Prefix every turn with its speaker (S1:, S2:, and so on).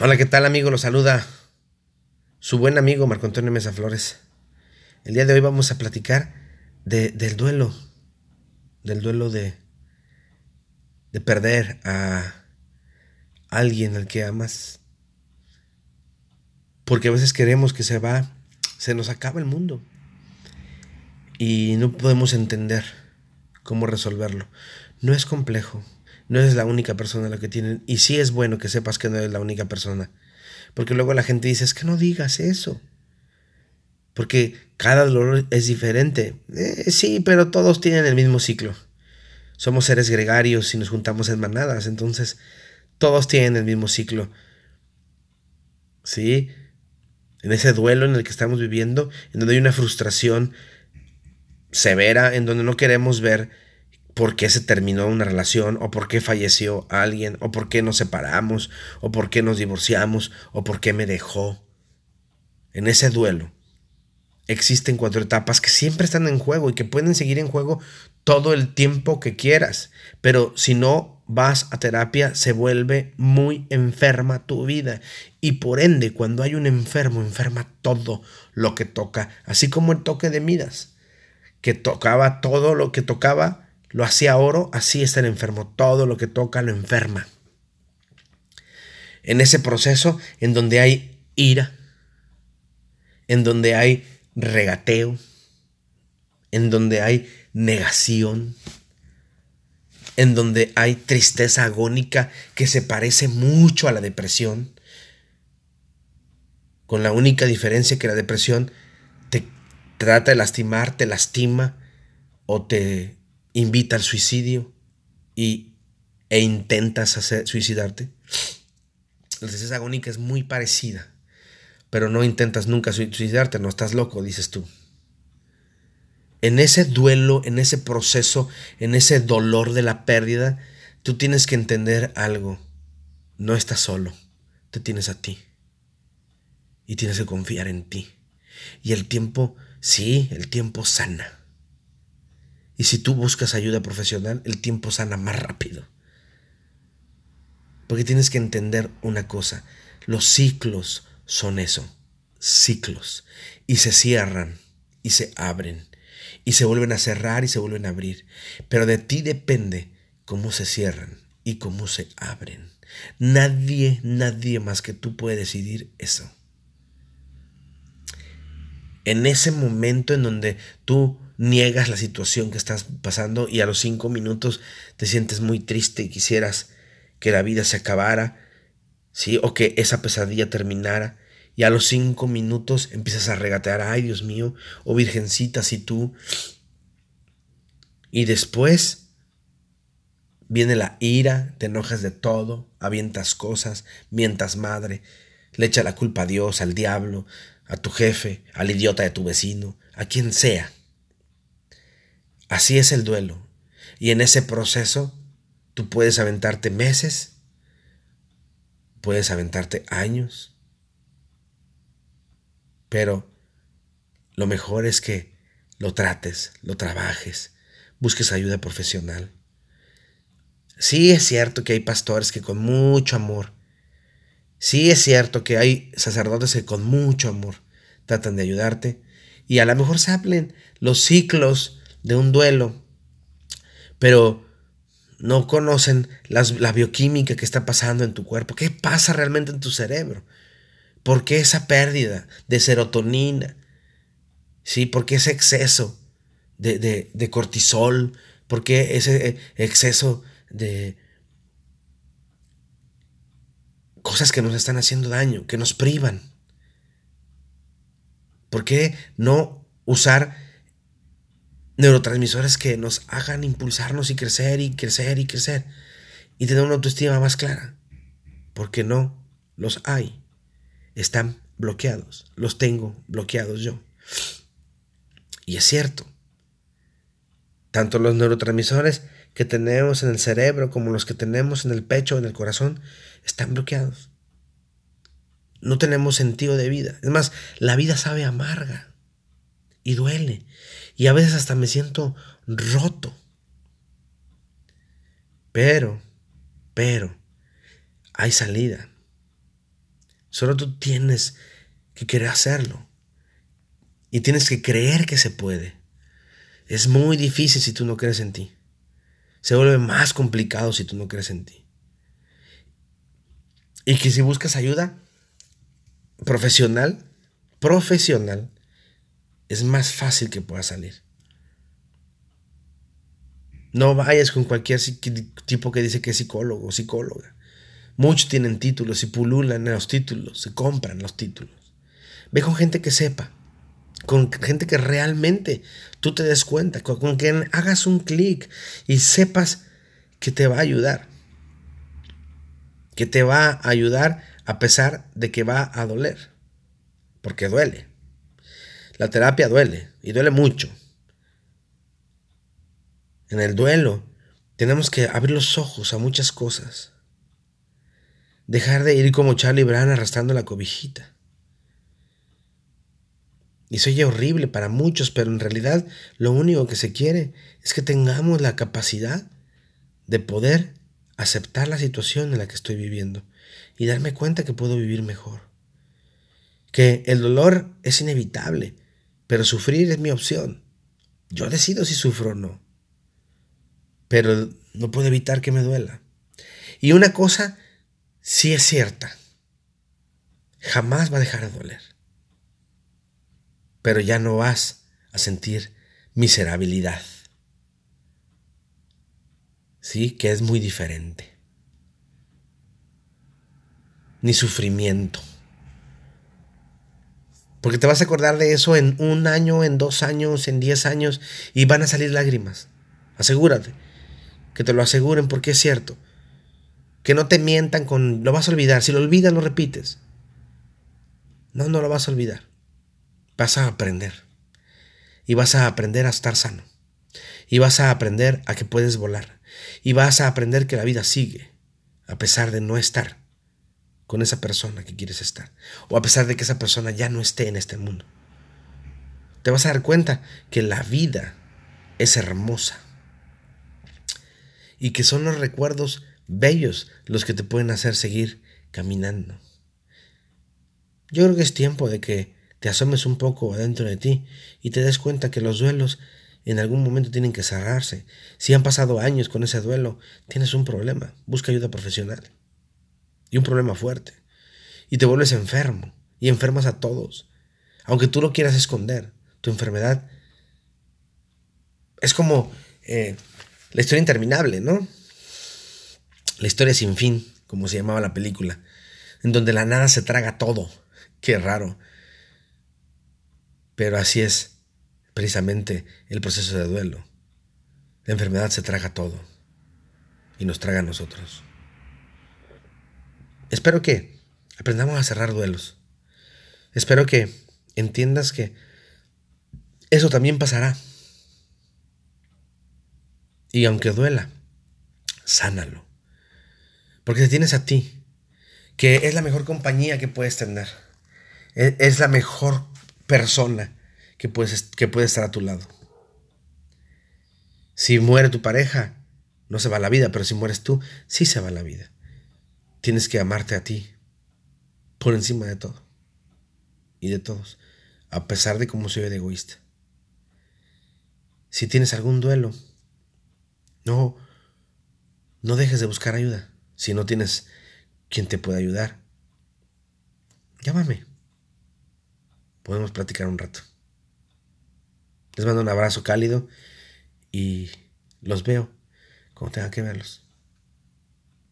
S1: Hola, ¿qué tal amigo? Lo saluda su buen amigo Marco Antonio Mesa Flores. El día de hoy vamos a platicar del duelo, del duelo de, de perder a alguien al que amas. Porque a veces queremos que se va, se nos acaba el mundo y no podemos entender cómo resolverlo. No es complejo, no es la única persona la que tienen. Y sí es bueno que sepas que no eres la única persona. Porque luego la gente dice, es que no digas eso. Porque cada dolor es diferente. Eh, sí, pero todos tienen el mismo ciclo. Somos seres gregarios y nos juntamos en manadas. Entonces, todos tienen el mismo ciclo. ¿Sí? En ese duelo en el que estamos viviendo, en donde hay una frustración severa, en donde no queremos ver por qué se terminó una relación, o por qué falleció alguien, o por qué nos separamos, o por qué nos divorciamos, o por qué me dejó. En ese duelo existen cuatro etapas que siempre están en juego y que pueden seguir en juego todo el tiempo que quieras, pero si no vas a terapia se vuelve muy enferma tu vida y por ende cuando hay un enfermo enferma todo lo que toca, así como el toque de Midas, que tocaba todo lo que tocaba lo hacía oro, así está el enfermo. Todo lo que toca lo enferma. En ese proceso en donde hay ira, en donde hay regateo, en donde hay negación, en donde hay tristeza agónica que se parece mucho a la depresión, con la única diferencia que la depresión te trata de lastimar, te lastima o te invita al suicidio y, e intentas suicidarte. La tristeza agónica es muy parecida, pero no intentas nunca suicidarte, no estás loco, dices tú. En ese duelo, en ese proceso, en ese dolor de la pérdida, tú tienes que entender algo. No estás solo, te tienes a ti. Y tienes que confiar en ti. Y el tiempo, sí, el tiempo sana. Y si tú buscas ayuda profesional, el tiempo sana más rápido. Porque tienes que entender una cosa, los ciclos son eso, ciclos. Y se cierran y se abren. Y se vuelven a cerrar y se vuelven a abrir. Pero de ti depende cómo se cierran y cómo se abren. Nadie, nadie más que tú puede decidir eso. En ese momento en donde tú niegas la situación que estás pasando y a los cinco minutos te sientes muy triste y quisieras que la vida se acabara, ¿sí? O que esa pesadilla terminara. Y a los cinco minutos empiezas a regatear, ay Dios mío, o virgencita, si tú. Y después viene la ira, te enojas de todo, avientas cosas, mientas madre, le echa la culpa a Dios, al diablo, a tu jefe, al idiota de tu vecino, a quien sea. Así es el duelo. Y en ese proceso tú puedes aventarte meses, puedes aventarte años, pero lo mejor es que lo trates, lo trabajes, busques ayuda profesional. Sí es cierto que hay pastores que con mucho amor, sí es cierto que hay sacerdotes que con mucho amor tratan de ayudarte y a lo mejor se hablen los ciclos de un duelo, pero no conocen la bioquímica que está pasando en tu cuerpo. ¿Qué pasa realmente en tu cerebro? ¿Por qué esa pérdida de serotonina? ¿Sí? ¿Por qué ese exceso de, de cortisol? ¿Por qué ese exceso de cosas que nos están haciendo daño, que nos privan? ¿Por qué no usar neurotransmisores que nos hagan impulsarnos y crecer y crecer y crecer y tener una autoestima más clara. Porque no los hay. Están bloqueados. Los tengo bloqueados yo. Y es cierto. Tanto los neurotransmisores que tenemos en el cerebro como los que tenemos en el pecho, en el corazón, están bloqueados. No tenemos sentido de vida. Es más, la vida sabe amarga y duele. Y a veces hasta me siento roto. Pero, pero, hay salida. Solo tú tienes que querer hacerlo. Y tienes que creer que se puede. Es muy difícil si tú no crees en ti. Se vuelve más complicado si tú no crees en ti. Y que si buscas ayuda profesional, profesional, es más fácil que puedas salir. No vayas con cualquier tipo que dice que es psicólogo o psicóloga. Muchos tienen títulos y pululan en los títulos, se compran los títulos. Ve con gente que sepa, con gente que realmente tú te des cuenta, con, que hagas un clic y sepas que te va a ayudar. Que te va a ayudar a pesar de que va a doler. Porque duele. La terapia duele y duele mucho. En el duelo tenemos que abrir los ojos a muchas cosas. Dejar de ir como Charlie Brown arrastrando la cobijita. Y se horrible para muchos, pero en realidad lo único que se quiere es que tengamos la capacidad de poder aceptar la situación en la que estoy viviendo y darme cuenta que puedo vivir mejor. Que el dolor es inevitable, pero sufrir es mi opción. Yo decido si sufro o no pero no puedo evitar que me duela. Y una cosa sí es cierta, jamás va a dejar de doler, pero ya no vas a sentir miserabilidad. Sí, que es muy diferente. Ni sufrimiento. Porque te vas a acordar de eso en un año, en dos años, en diez años y van a salir lágrimas. Asegúrate que te lo aseguren porque es cierto. Que no te mientan con, lo vas a olvidar, si lo olvidas lo repites. No, no lo vas a olvidar. Vas a aprender. Y vas a aprender a estar sano. Y vas a aprender a que puedes volar. Y vas a aprender que la vida sigue, a pesar de no estar con esa persona que quieres estar. O a pesar de que esa persona ya no esté en este mundo. Te vas a dar cuenta que la vida es hermosa y que son los recuerdos bellos los que te pueden hacer seguir caminando. Yo creo que es tiempo de que te asomes un poco adentro de ti y te des cuenta que los duelos en algún momento tienen que cerrarse. Si han pasado años con ese duelo, tienes un problema, busca ayuda profesional. Y un problema fuerte. Y te vuelves enfermo y enfermas a todos. Aunque tú lo quieras esconder, tu enfermedad es como eh, la historia interminable, ¿no? La historia sin fin, como se llamaba la película, en donde la nada se traga todo. Qué raro. Pero así es precisamente el proceso de duelo. La enfermedad se traga todo y nos traga a nosotros. Espero que aprendamos a cerrar duelos. Espero que entiendas que eso también pasará. Y aunque duela, sánalo. Porque te tienes a ti, que es la mejor compañía que puedes tener. E, es la mejor persona que, puedes, que puede estar a tu lado. Si muere tu pareja, no se va la vida, pero si mueres tú, sí se va la vida. Tienes que amarte a ti por encima de todo y de todos, a pesar de cómo soy de egoísta. Si tienes algún duelo, no, no dejes de buscar ayuda. Si no tienes quien te pueda ayudar, llámame. Podemos platicar un rato. Les mando un abrazo cálido y los veo como tenga que verlos.